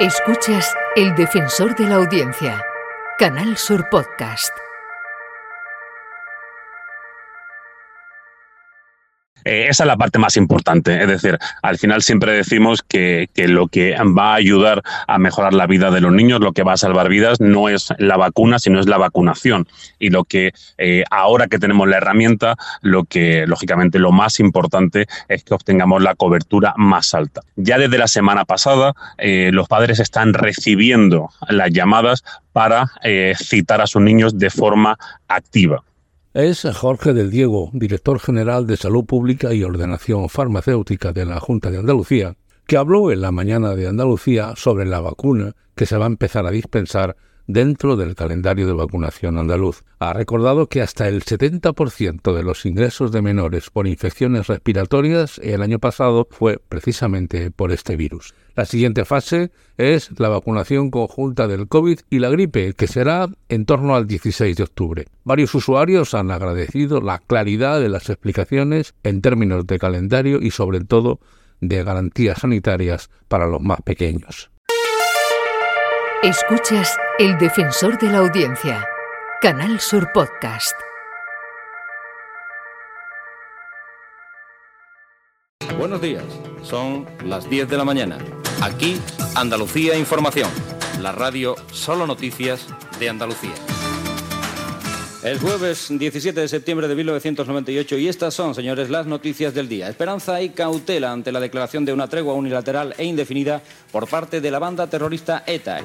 Escuchas El Defensor de la Audiencia, Canal Sur Podcast. Eh, esa es la parte más importante. Es decir, al final siempre decimos que, lo que va a ayudar a mejorar la vida de los niños, lo que va a salvar vidas, no es la vacuna, sino es la vacunación. Y lo que eh, ahora que tenemos la herramienta, lo que lógicamente lo más importante es que obtengamos la cobertura más alta. Ya desde la semana pasada, eh, los padres están recibiendo las llamadas para citar a sus niños de forma activa. Es Jorge del Diego, director general de Salud Pública y Ordenación Farmacéutica de la Junta de Andalucía, que habló en la mañana de Andalucía sobre la vacuna que se va a empezar a dispensar dentro del calendario de vacunación andaluz. Ha recordado que hasta el 70% de los ingresos de menores por infecciones respiratorias el año pasado fue precisamente por este virus. La siguiente fase es la vacunación conjunta del COVID y la gripe, que será en torno al 16 de octubre. Varios usuarios han agradecido la claridad de las explicaciones en términos de calendario y sobre todo de garantías sanitarias para los más pequeños. Escuchas El Defensor de la Audiencia, Canal Sur Podcast. Buenos días, son las 10 de la mañana. Aquí, Andalucía Información, la radio Solo Noticias de Andalucía. El jueves 17 de septiembre de 1998 y estas son, señores, las noticias del día. Esperanza y cautela ante la declaración de una tregua unilateral e indefinida por parte de la banda terrorista ETA.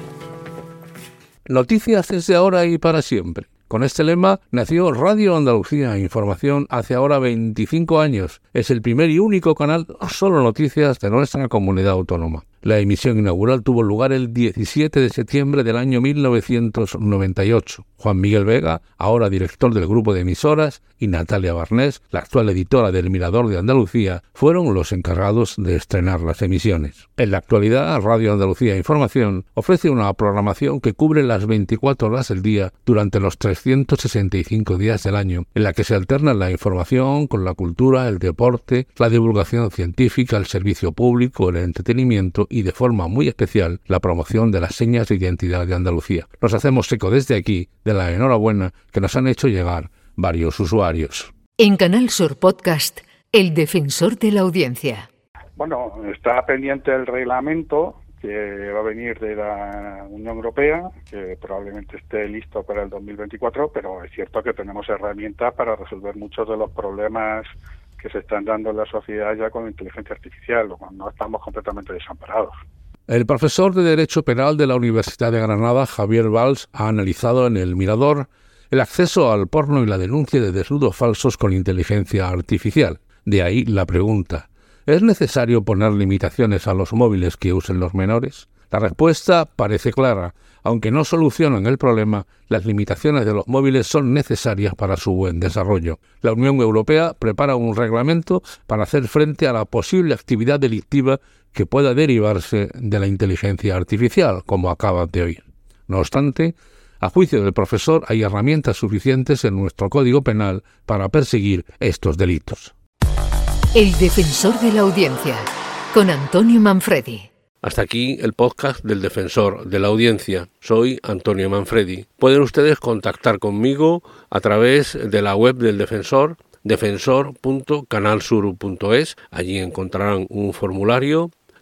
Noticias desde ahora y para siempre. Con este lema nació Radio Andalucía Información hace ahora 25 años. Es el primer y único canal solo noticias de nuestra comunidad autónoma. La emisión inaugural tuvo lugar el 17 de septiembre del año 1998. Juan Miguel Vega, ahora director del grupo de emisoras, y Natalia Barnés, la actual editora del Mirador de Andalucía, fueron los encargados de estrenar las emisiones. En la actualidad, Radio Andalucía Información ofrece una programación que cubre las 24 horas del día durante los 365 días del año, en la que se alterna la información con la cultura, el deporte, la divulgación científica, el servicio público, el entretenimiento y de forma muy especial la promoción de las señas de identidad de Andalucía. Nos hacemos eco desde aquí de la enhorabuena que nos han hecho llegar varios usuarios. En Canal Sur Podcast, el defensor de la audiencia. Bueno, está pendiente el reglamento que va a venir de la Unión Europea, que probablemente esté listo para el 2024, pero es cierto que tenemos herramientas para resolver muchos de los problemas que se están dando en la sociedad ya con inteligencia artificial, no estamos completamente desamparados. El profesor de Derecho Penal de la Universidad de Granada, Javier Valls, ha analizado en El Mirador el acceso al porno y la denuncia de desnudos falsos con inteligencia artificial. De ahí la pregunta, ¿es necesario poner limitaciones a los móviles que usen los menores? La respuesta parece clara. Aunque no solucionan el problema, las limitaciones de los móviles son necesarias para su buen desarrollo. La Unión Europea prepara un reglamento para hacer frente a la posible actividad delictiva que pueda derivarse de la inteligencia artificial, como acaba de oír. No obstante, a juicio del profesor, hay herramientas suficientes en nuestro Código Penal para perseguir estos delitos. El defensor de la audiencia, con Antonio Manfredi. Hasta aquí el podcast del defensor de la audiencia. Soy Antonio Manfredi. Pueden ustedes contactar conmigo a través de la web del defensor defensor.canalsur.es. Allí encontrarán un formulario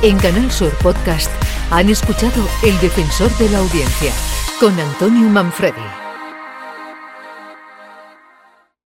En Canal Sur Podcast han escuchado El Defensor de la Audiencia con Antonio Manfredi.